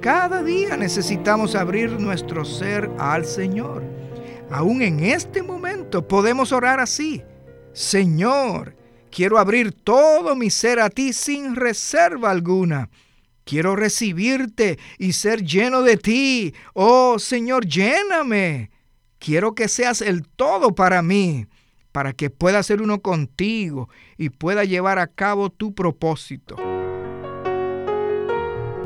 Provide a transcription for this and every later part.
Cada día necesitamos abrir nuestro ser al Señor. Aún en este momento podemos orar así. Señor, quiero abrir todo mi ser a ti sin reserva alguna. Quiero recibirte y ser lleno de ti. Oh Señor, lléname. Quiero que seas el todo para mí, para que pueda ser uno contigo y pueda llevar a cabo tu propósito.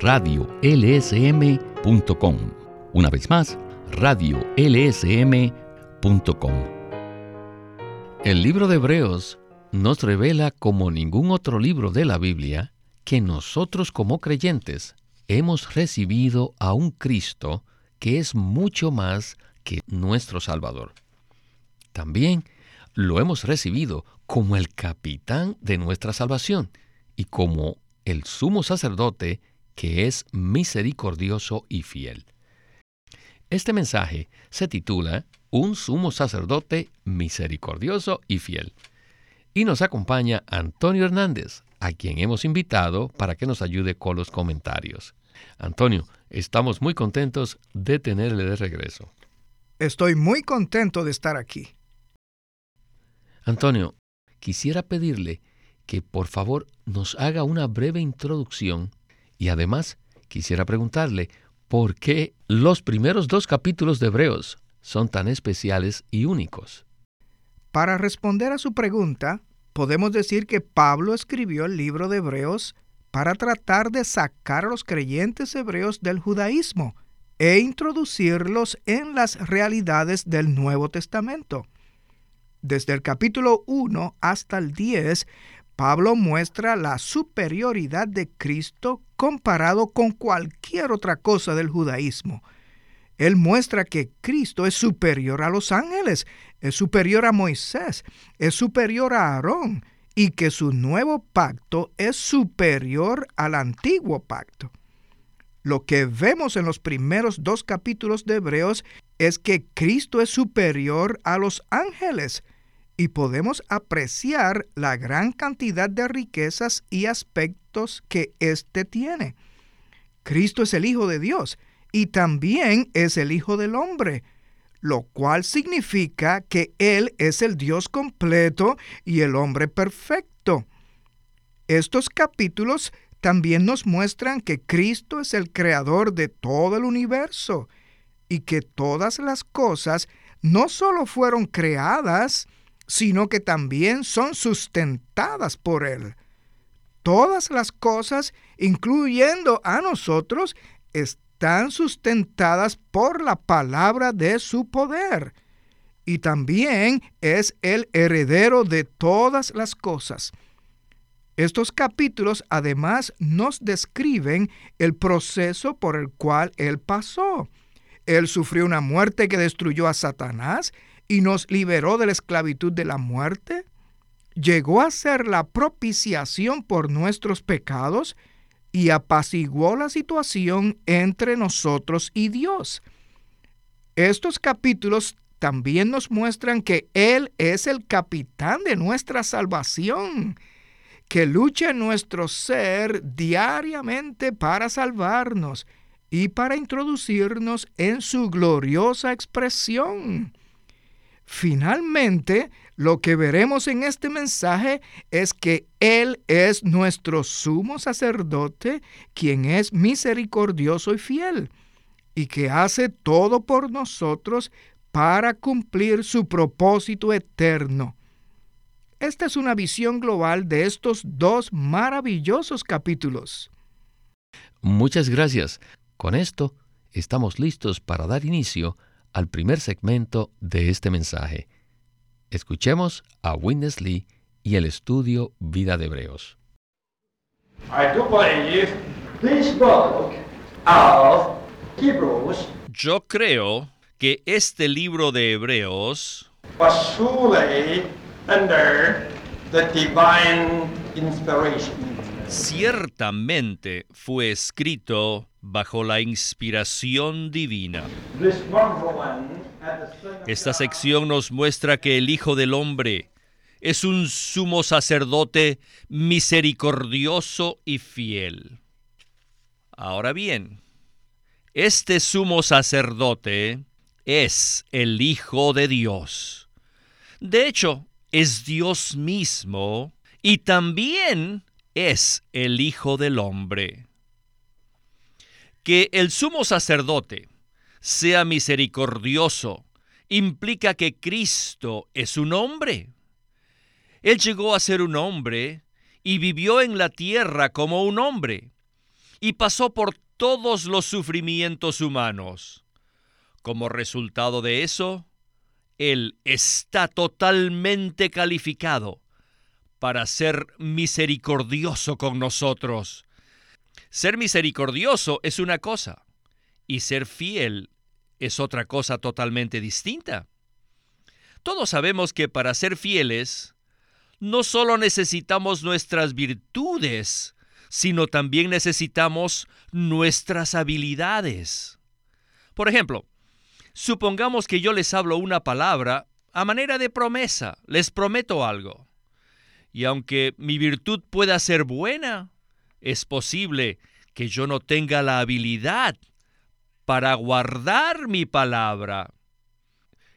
radiolsm.com. Una vez más, radiolsm.com. El libro de Hebreos nos revela como ningún otro libro de la Biblia que nosotros como creyentes hemos recibido a un Cristo que es mucho más que nuestro Salvador. También lo hemos recibido como el capitán de nuestra salvación y como el sumo sacerdote que es misericordioso y fiel. Este mensaje se titula Un sumo sacerdote misericordioso y fiel. Y nos acompaña Antonio Hernández, a quien hemos invitado para que nos ayude con los comentarios. Antonio, estamos muy contentos de tenerle de regreso. Estoy muy contento de estar aquí. Antonio, quisiera pedirle que por favor nos haga una breve introducción y además, quisiera preguntarle, ¿por qué los primeros dos capítulos de Hebreos son tan especiales y únicos? Para responder a su pregunta, podemos decir que Pablo escribió el libro de Hebreos para tratar de sacar a los creyentes hebreos del judaísmo e introducirlos en las realidades del Nuevo Testamento. Desde el capítulo 1 hasta el 10, Pablo muestra la superioridad de Cristo comparado con cualquier otra cosa del judaísmo. Él muestra que Cristo es superior a los ángeles, es superior a Moisés, es superior a Aarón y que su nuevo pacto es superior al antiguo pacto. Lo que vemos en los primeros dos capítulos de Hebreos es que Cristo es superior a los ángeles y podemos apreciar la gran cantidad de riquezas y aspectos que éste tiene. Cristo es el Hijo de Dios y también es el Hijo del Hombre, lo cual significa que Él es el Dios completo y el hombre perfecto. Estos capítulos también nos muestran que Cristo es el creador de todo el universo y que todas las cosas no solo fueron creadas, sino que también son sustentadas por Él. Todas las cosas, incluyendo a nosotros, están sustentadas por la palabra de su poder. Y también es el heredero de todas las cosas. Estos capítulos además nos describen el proceso por el cual Él pasó. Él sufrió una muerte que destruyó a Satanás y nos liberó de la esclavitud de la muerte, llegó a ser la propiciación por nuestros pecados y apaciguó la situación entre nosotros y Dios. Estos capítulos también nos muestran que Él es el capitán de nuestra salvación, que lucha en nuestro ser diariamente para salvarnos y para introducirnos en su gloriosa expresión. Finalmente, lo que veremos en este mensaje es que Él es nuestro sumo sacerdote, quien es misericordioso y fiel, y que hace todo por nosotros para cumplir su propósito eterno. Esta es una visión global de estos dos maravillosos capítulos. Muchas gracias. Con esto estamos listos para dar inicio al primer segmento de este mensaje. Escuchemos a Witness Lee y el estudio Vida de Hebreos. Yo creo que este libro de Hebreos ciertamente fue escrito bajo la inspiración divina. Esta sección nos muestra que el Hijo del Hombre es un sumo sacerdote misericordioso y fiel. Ahora bien, este sumo sacerdote es el Hijo de Dios. De hecho, es Dios mismo y también es el Hijo del Hombre. Que el sumo sacerdote sea misericordioso implica que Cristo es un hombre. Él llegó a ser un hombre y vivió en la tierra como un hombre y pasó por todos los sufrimientos humanos. Como resultado de eso, Él está totalmente calificado para ser misericordioso con nosotros. Ser misericordioso es una cosa y ser fiel es otra cosa totalmente distinta. Todos sabemos que para ser fieles, no solo necesitamos nuestras virtudes, sino también necesitamos nuestras habilidades. Por ejemplo, supongamos que yo les hablo una palabra a manera de promesa, les prometo algo. Y aunque mi virtud pueda ser buena, es posible que yo no tenga la habilidad para guardar mi palabra.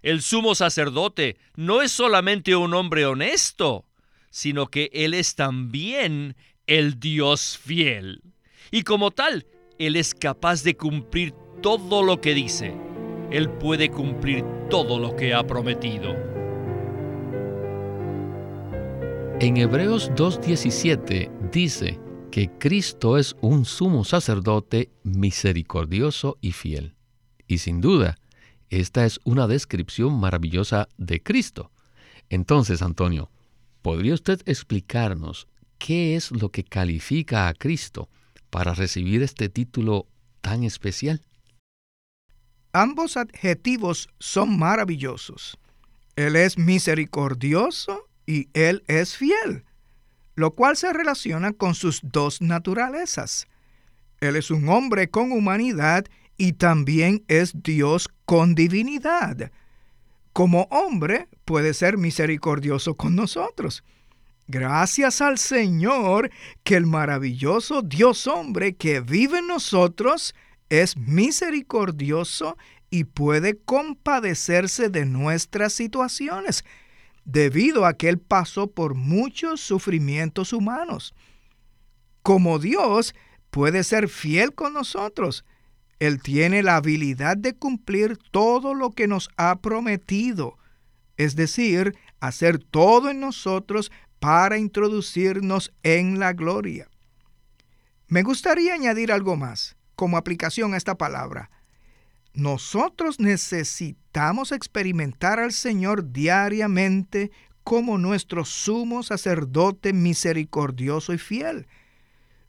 El sumo sacerdote no es solamente un hombre honesto, sino que él es también el Dios fiel. Y como tal, Él es capaz de cumplir todo lo que dice. Él puede cumplir todo lo que ha prometido. En Hebreos 2.17 dice que Cristo es un sumo sacerdote misericordioso y fiel. Y sin duda, esta es una descripción maravillosa de Cristo. Entonces, Antonio, ¿podría usted explicarnos ¿qué es lo que califica a Cristo para recibir este título tan especial? Ambos adjetivos son maravillosos. Él es misericordioso y Él es fiel, lo cual se relaciona con sus dos naturalezas. Él es un hombre con humanidad y también es Dios con divinidad. Como hombre puede ser misericordioso con nosotros Gracias al Señor que el maravilloso Dios hombre que vive en nosotros es misericordioso y puede compadecerse de nuestras situaciones, debido a que Él pasó por muchos sufrimientos humanos. Como Dios puede ser fiel con nosotros, Él tiene la habilidad de cumplir todo lo que nos ha prometido, es decir, hacer todo en nosotros para introducirnos en la gloria. Me gustaría añadir algo más como aplicación a esta palabra. Nosotros necesitamos experimentar al Señor diariamente como nuestro sumo sacerdote misericordioso y fiel.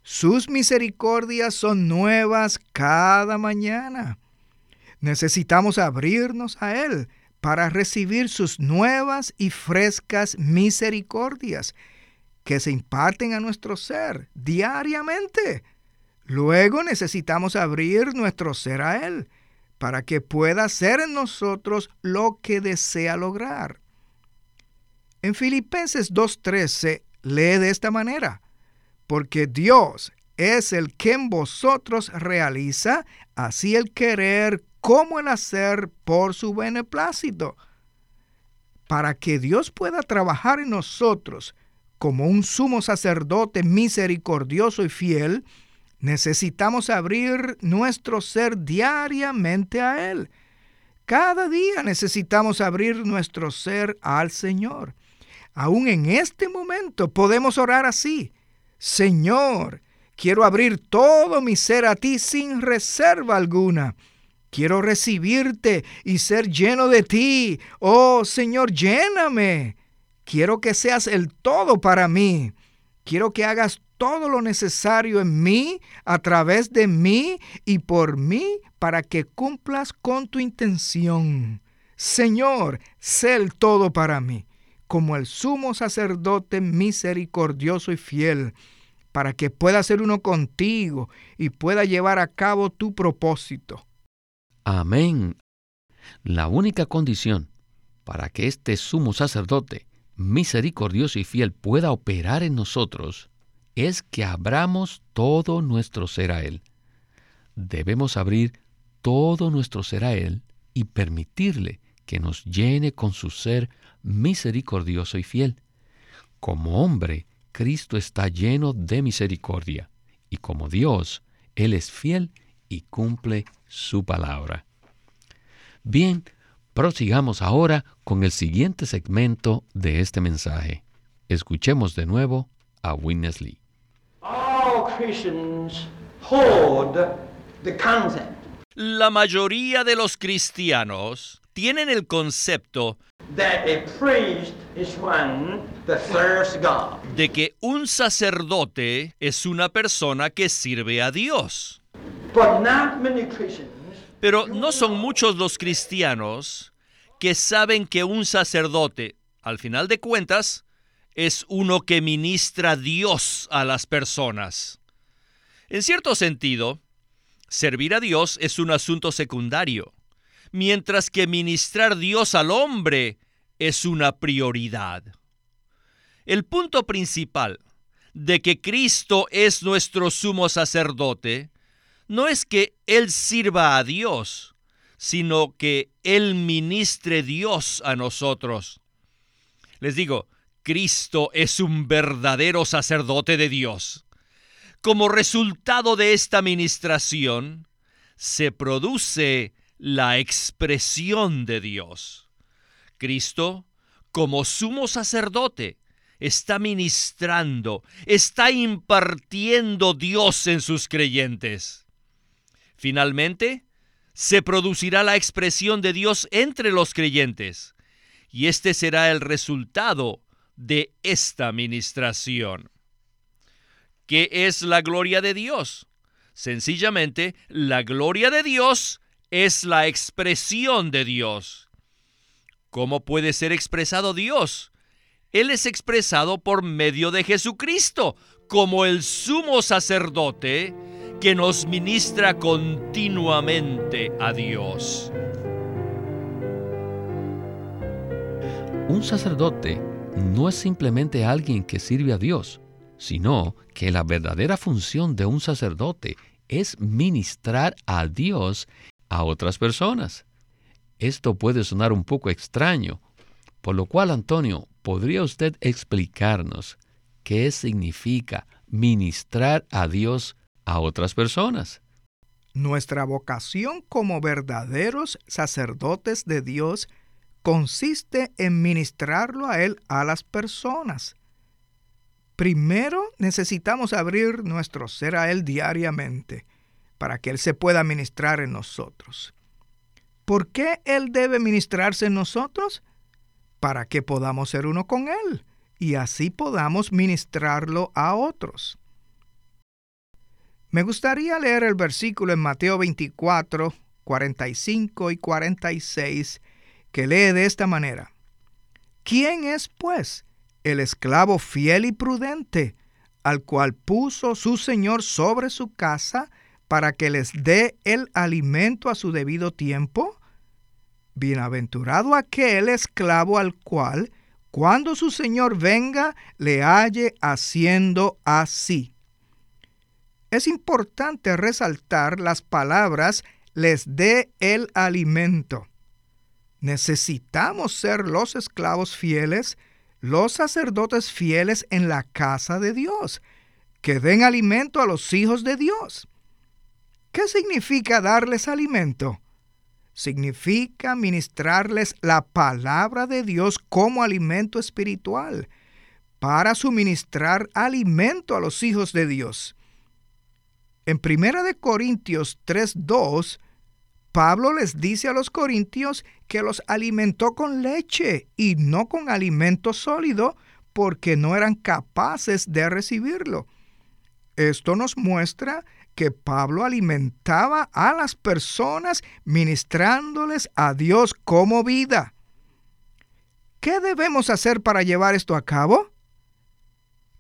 Sus misericordias son nuevas cada mañana. Necesitamos abrirnos a Él para recibir sus nuevas y frescas misericordias que se imparten a nuestro ser diariamente. Luego necesitamos abrir nuestro ser a Él para que pueda hacer en nosotros lo que desea lograr. En Filipenses 2.13 lee de esta manera, porque Dios es el que en vosotros realiza así el querer como el hacer por su beneplácito. Para que Dios pueda trabajar en nosotros como un sumo sacerdote misericordioso y fiel, necesitamos abrir nuestro ser diariamente a Él. Cada día necesitamos abrir nuestro ser al Señor. Aún en este momento podemos orar así. Señor, quiero abrir todo mi ser a ti sin reserva alguna. Quiero recibirte y ser lleno de ti. Oh Señor, lléname. Quiero que seas el todo para mí. Quiero que hagas todo lo necesario en mí, a través de mí y por mí, para que cumplas con tu intención. Señor, sé el todo para mí, como el sumo sacerdote misericordioso y fiel, para que pueda ser uno contigo y pueda llevar a cabo tu propósito. Amén. La única condición para que este sumo sacerdote misericordioso y fiel pueda operar en nosotros es que abramos todo nuestro ser a Él. Debemos abrir todo nuestro ser a Él y permitirle que nos llene con su ser misericordioso y fiel. Como hombre, Cristo está lleno de misericordia, y como Dios, Él es fiel y cumple su palabra. Bien, prosigamos ahora con el siguiente segmento de este mensaje. Escuchemos de nuevo a Witness Lee. La mayoría de los cristianos tienen el concepto de que un sacerdote es una persona que sirve a Dios. Pero no son muchos los cristianos que saben que un sacerdote, al final de cuentas, es uno que ministra Dios a las personas. En cierto sentido, servir a Dios es un asunto secundario mientras que ministrar Dios al hombre es una prioridad. El punto principal de que Cristo es nuestro sumo sacerdote no es que Él sirva a Dios, sino que Él ministre Dios a nosotros. Les digo, Cristo es un verdadero sacerdote de Dios. Como resultado de esta ministración, se produce la expresión de Dios. Cristo, como sumo sacerdote, está ministrando, está impartiendo Dios en sus creyentes. Finalmente, se producirá la expresión de Dios entre los creyentes, y este será el resultado de esta ministración. ¿Qué es la gloria de Dios? Sencillamente, la gloria de Dios es la expresión de Dios. ¿Cómo puede ser expresado Dios? Él es expresado por medio de Jesucristo, como el sumo sacerdote que nos ministra continuamente a Dios. Un sacerdote no es simplemente alguien que sirve a Dios, sino que la verdadera función de un sacerdote es ministrar a Dios a otras personas. Esto puede sonar un poco extraño, por lo cual, Antonio, ¿podría usted explicarnos qué significa ministrar a Dios a otras personas? Nuestra vocación como verdaderos sacerdotes de Dios consiste en ministrarlo a Él a las personas. Primero necesitamos abrir nuestro ser a Él diariamente para que Él se pueda ministrar en nosotros. ¿Por qué Él debe ministrarse en nosotros? Para que podamos ser uno con Él y así podamos ministrarlo a otros. Me gustaría leer el versículo en Mateo 24, 45 y 46, que lee de esta manera. ¿Quién es, pues, el esclavo fiel y prudente, al cual puso su Señor sobre su casa para que les dé el alimento a su debido tiempo? Bienaventurado aquel esclavo al cual, cuando su señor venga, le halle haciendo así. Es importante resaltar las palabras les dé el alimento. Necesitamos ser los esclavos fieles, los sacerdotes fieles en la casa de Dios, que den alimento a los hijos de Dios. ¿Qué significa darles alimento? Significa ministrarles la palabra de Dios como alimento espiritual, para suministrar alimento a los hijos de Dios. En 1 de Corintios 3:2, Pablo les dice a los corintios que los alimentó con leche y no con alimento sólido porque no eran capaces de recibirlo. Esto nos muestra que Pablo alimentaba a las personas ministrándoles a Dios como vida. ¿Qué debemos hacer para llevar esto a cabo?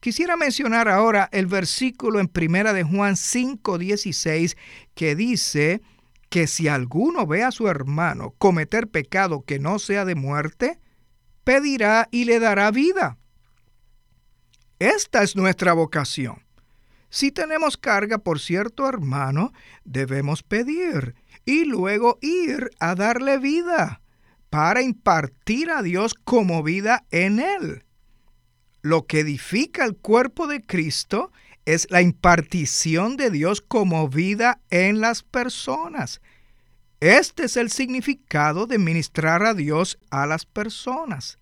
Quisiera mencionar ahora el versículo en Primera de Juan 5:16 que dice que si alguno ve a su hermano cometer pecado que no sea de muerte, pedirá y le dará vida. Esta es nuestra vocación. Si tenemos carga por cierto hermano, debemos pedir y luego ir a darle vida para impartir a Dios como vida en él. Lo que edifica el cuerpo de Cristo es la impartición de Dios como vida en las personas. Este es el significado de ministrar a Dios a las personas.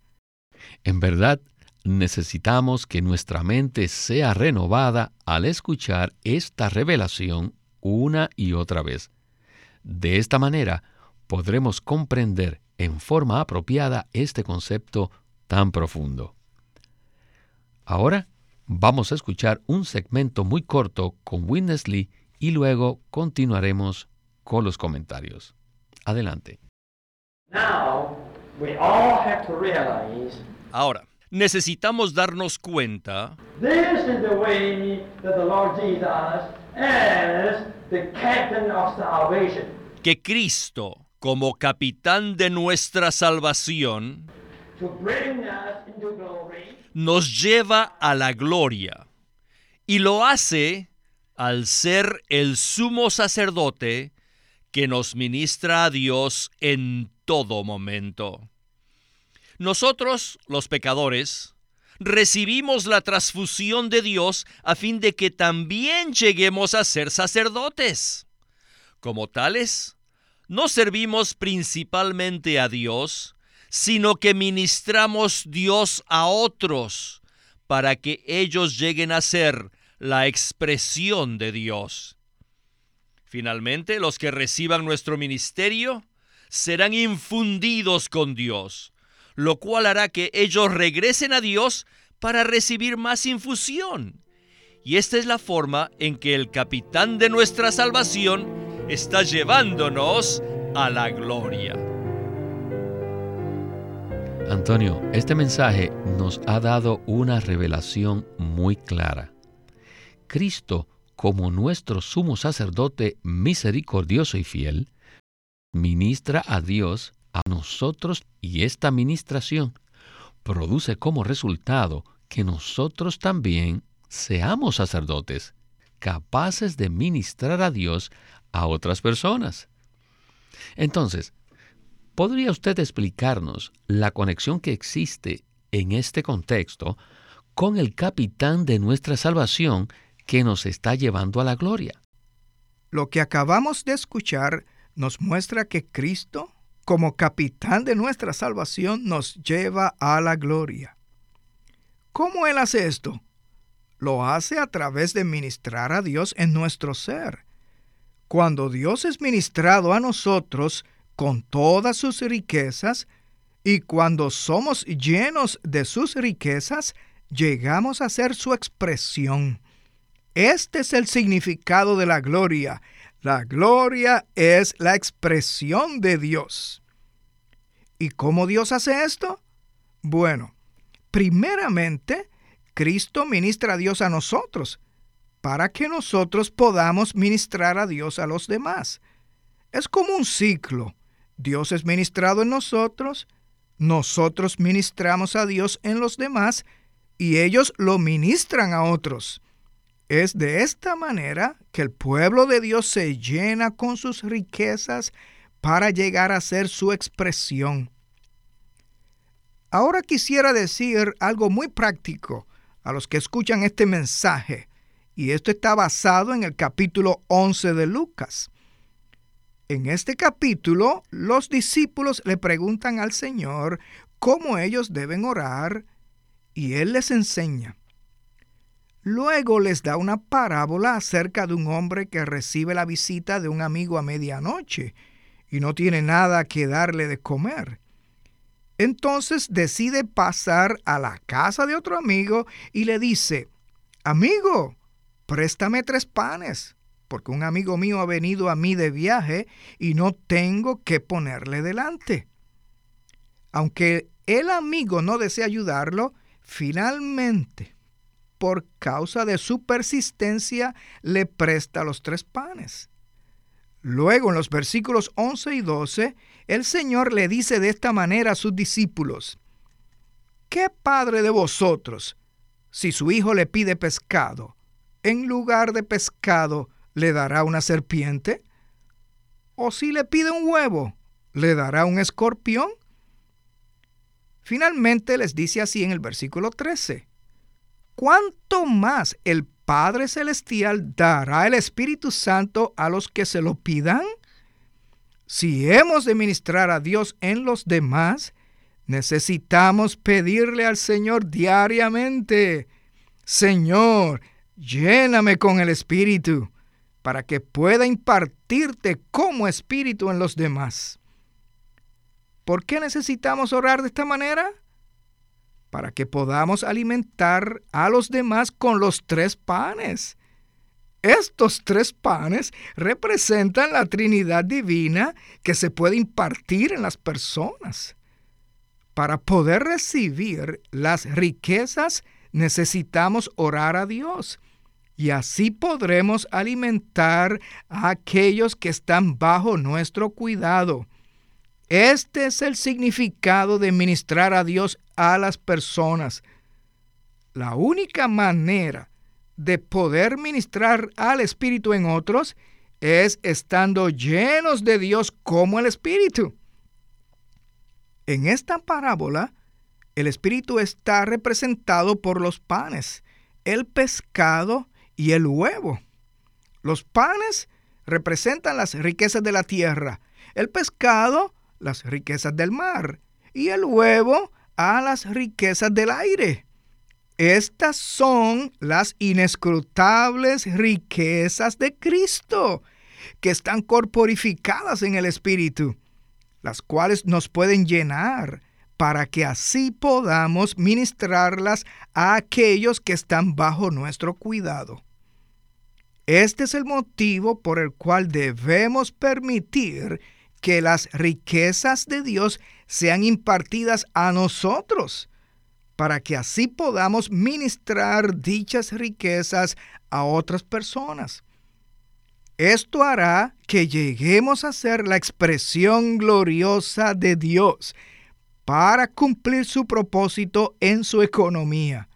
En verdad, necesitamos que nuestra mente sea renovada al escuchar esta revelación una y otra vez. De esta manera, podremos comprender en forma apropiada este concepto tan profundo. Ahora vamos a escuchar un segmento muy corto con Witness Lee y luego continuaremos con los comentarios. Adelante. Ahora, necesitamos darnos cuenta que Cristo, como capitán de nuestra salvación, nos lleva a la gloria y lo hace al ser el sumo sacerdote que nos ministra a Dios en todo momento. Nosotros, los pecadores, recibimos la transfusión de Dios a fin de que también lleguemos a ser sacerdotes. Como tales, no servimos principalmente a Dios, sino que ministramos Dios a otros para que ellos lleguen a ser la expresión de Dios. Finalmente, los que reciban nuestro ministerio serán infundidos con Dios, lo cual hará que ellos regresen a Dios para recibir más infusión. Y esta es la forma en que el capitán de nuestra salvación está llevándonos a la gloria. Antonio, este mensaje nos ha dado una revelación muy clara. Cristo, como nuestro sumo sacerdote misericordioso y fiel, ministra a Dios a nosotros y esta ministración produce como resultado que nosotros también seamos sacerdotes, capaces de ministrar a Dios a otras personas. Entonces, ¿Podría usted explicarnos la conexión que existe en este contexto con el capitán de nuestra salvación que nos está llevando a la gloria? Lo que acabamos de escuchar nos muestra que Cristo, como capitán de nuestra salvación, nos lleva a la gloria. ¿Cómo Él hace esto? Lo hace a través de ministrar a Dios en nuestro ser. Cuando Dios es ministrado a nosotros, con todas sus riquezas, y cuando somos llenos de sus riquezas, llegamos a ser su expresión. Este es el significado de la gloria. La gloria es la expresión de Dios. ¿Y cómo Dios hace esto? Bueno, primeramente, Cristo ministra a Dios a nosotros, para que nosotros podamos ministrar a Dios a los demás. Es como un ciclo. Dios es ministrado en nosotros, nosotros ministramos a Dios en los demás y ellos lo ministran a otros. Es de esta manera que el pueblo de Dios se llena con sus riquezas para llegar a ser su expresión. Ahora quisiera decir algo muy práctico a los que escuchan este mensaje, y esto está basado en el capítulo 11 de Lucas. En este capítulo, los discípulos le preguntan al Señor cómo ellos deben orar y Él les enseña. Luego les da una parábola acerca de un hombre que recibe la visita de un amigo a medianoche y no tiene nada que darle de comer. Entonces decide pasar a la casa de otro amigo y le dice, Amigo, préstame tres panes porque un amigo mío ha venido a mí de viaje y no tengo que ponerle delante. Aunque el amigo no desea ayudarlo, finalmente, por causa de su persistencia, le presta los tres panes. Luego, en los versículos 11 y 12, el Señor le dice de esta manera a sus discípulos, ¿qué padre de vosotros, si su hijo le pide pescado, en lugar de pescado, le dará una serpiente? ¿O si le pide un huevo, le dará un escorpión? Finalmente les dice así en el versículo 13, ¿cuánto más el Padre Celestial dará el Espíritu Santo a los que se lo pidan? Si hemos de ministrar a Dios en los demás, necesitamos pedirle al Señor diariamente, Señor, lléname con el Espíritu, para que pueda impartirte como Espíritu en los demás. ¿Por qué necesitamos orar de esta manera? Para que podamos alimentar a los demás con los tres panes. Estos tres panes representan la Trinidad divina que se puede impartir en las personas. Para poder recibir las riquezas necesitamos orar a Dios y así podremos alimentar a aquellos que están bajo nuestro cuidado. Este es el significado de ministrar a Dios a las personas. La única manera de poder ministrar al Espíritu en otros es estando llenos de Dios como el Espíritu. En esta parábola, el Espíritu está representado por los panes, el pescado y el huevo. Los panes representan las riquezas de la tierra, el pescado las riquezas del mar y el huevo a las riquezas del aire. Estas son las inescrutables riquezas de Cristo, que están corporificadas en el Espíritu, las cuales nos pueden llenar para que así podamos ministrarlas a aquellos que están bajo nuestro cuidado. Este es el motivo por el cual debemos permitir que las riquezas de Dios sean impartidas a nosotros, para que así podamos ministrar dichas riquezas a otras personas. Esto hará que lleguemos a ser la expresión gloriosa de Dios para cumplir su propósito en su economía.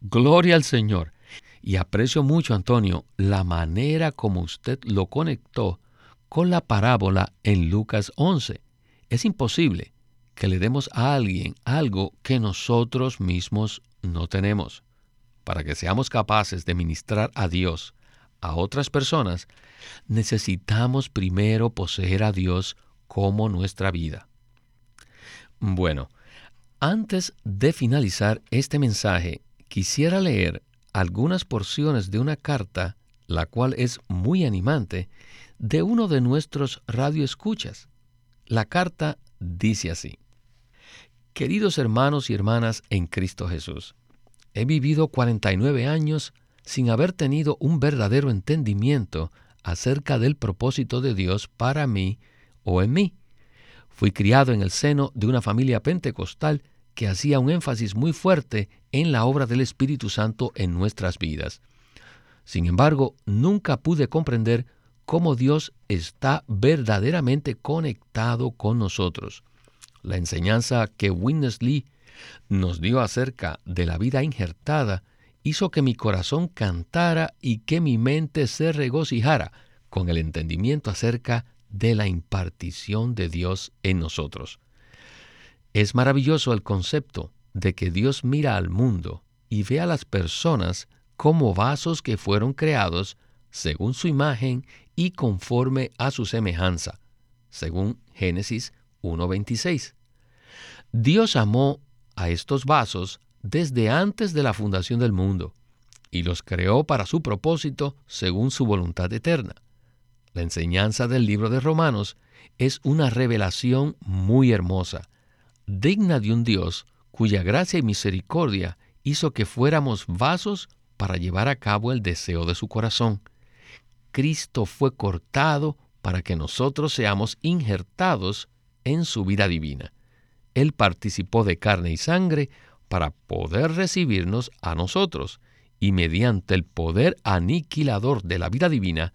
Gloria al Señor. Y aprecio mucho, Antonio, la manera como usted lo conectó con la parábola en Lucas 11. Es imposible que le demos a alguien algo que nosotros mismos no tenemos. Para que seamos capaces de ministrar a Dios a otras personas, necesitamos primero poseer a Dios como nuestra vida. Bueno, antes de finalizar este mensaje, quisiera leer algunas porciones de una carta, la cual es muy animante, de uno de nuestros radioescuchas. La carta dice así. Queridos hermanos y hermanas en Cristo Jesús, he vivido 49 años sin haber tenido un verdadero entendimiento acerca del propósito de Dios para mí o en mí. Fui criado en el seno de una familia pentecostal que hacía un énfasis muy fuerte en la obra del Espíritu Santo en nuestras vidas. Sin embargo, nunca pude comprender cómo Dios está verdaderamente conectado con nosotros. La enseñanza que Witness Lee nos dio acerca de la vida injertada hizo que mi corazón cantara y que mi mente se regocijara con el entendimiento acerca de la impartición de Dios en nosotros. Es maravilloso el concepto de que Dios mira al mundo y ve a las personas como vasos que fueron creados según su imagen y conforme a su semejanza, según Génesis 1.26. Dios amó a estos vasos desde antes de la fundación del mundo y los creó para su propósito según su voluntad eterna. La enseñanza del libro de Romanos es una revelación muy hermosa, digna de un Dios cuya gracia y misericordia hizo que fuéramos vasos para llevar a cabo el deseo de su corazón Cristo fue cortado para que nosotros seamos injertados en su vida divina. Él participó de carne y sangre para poder recibirnos a nosotros, y mediante el poder aniquilador de la vida divina,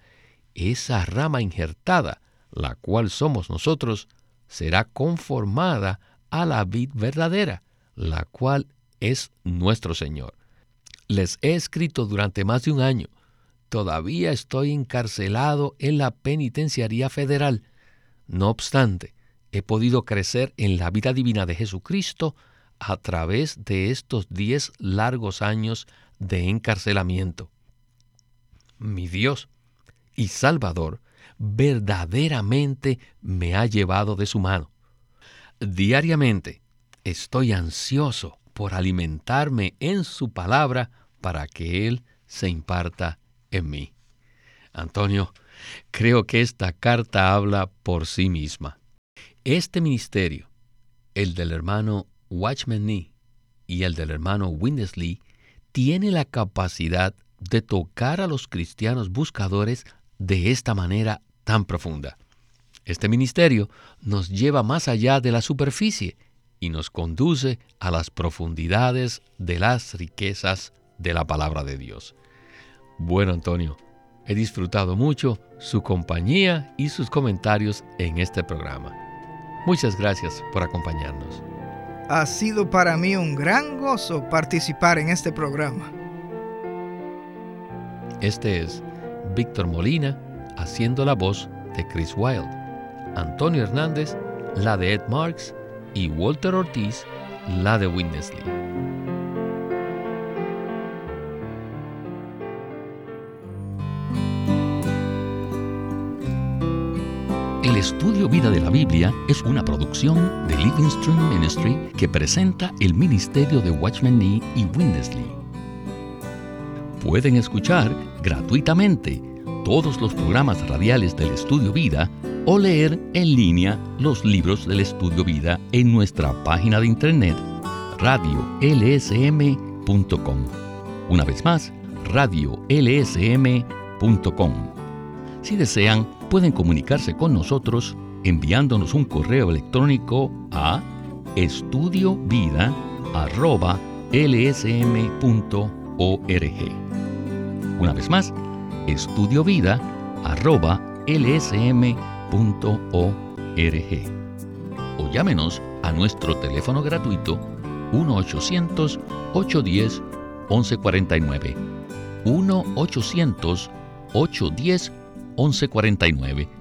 esa rama injertada, la cual somos nosotros, será conformada a la vid verdadera, la cual es nuestro Señor. Les he escrito durante más de un año. Todavía estoy encarcelado en la penitenciaría federal. No obstante, he podido crecer en la vida divina de Jesucristo a través de estos diez largos años de encarcelamiento. Mi Dios y Salvador verdaderamente me ha llevado de su mano. Diariamente estoy ansioso por alimentarme en su palabra para que Él se imparta en mí. Antonio, creo que esta carta habla por sí misma. Este ministerio, el del hermano Watchman Nee y el del hermano Windesley, tiene la capacidad de tocar a los cristianos buscadores de esta manera tan profunda. Este ministerio nos lleva más allá de la superficie y nos conduce a las profundidades de las riquezas de la palabra de Dios. Bueno, Antonio, he disfrutado mucho su compañía y sus comentarios en este programa. Muchas gracias por acompañarnos. Ha sido para mí un gran gozo participar en este programa. Este es Víctor Molina haciendo la voz de Chris Wilde, Antonio Hernández la de Ed Marks y Walter Ortiz la de Winnesley. El estudio Vida de la Biblia es una producción de Living Stream Ministry que presenta el ministerio de Watchman Nee y Windesley. Pueden escuchar gratuitamente todos los programas radiales del Estudio Vida o leer en línea los libros del Estudio Vida en nuestra página de internet radiolsm.com. Una vez más, radiolsm.com. Si desean, pueden comunicarse con nosotros enviándonos un correo electrónico a estudiovida.lsm.org. Una vez más, estudiovida.lsm.org. O llámenos a nuestro teléfono gratuito 1-800-810-1149. 1-800-810-1149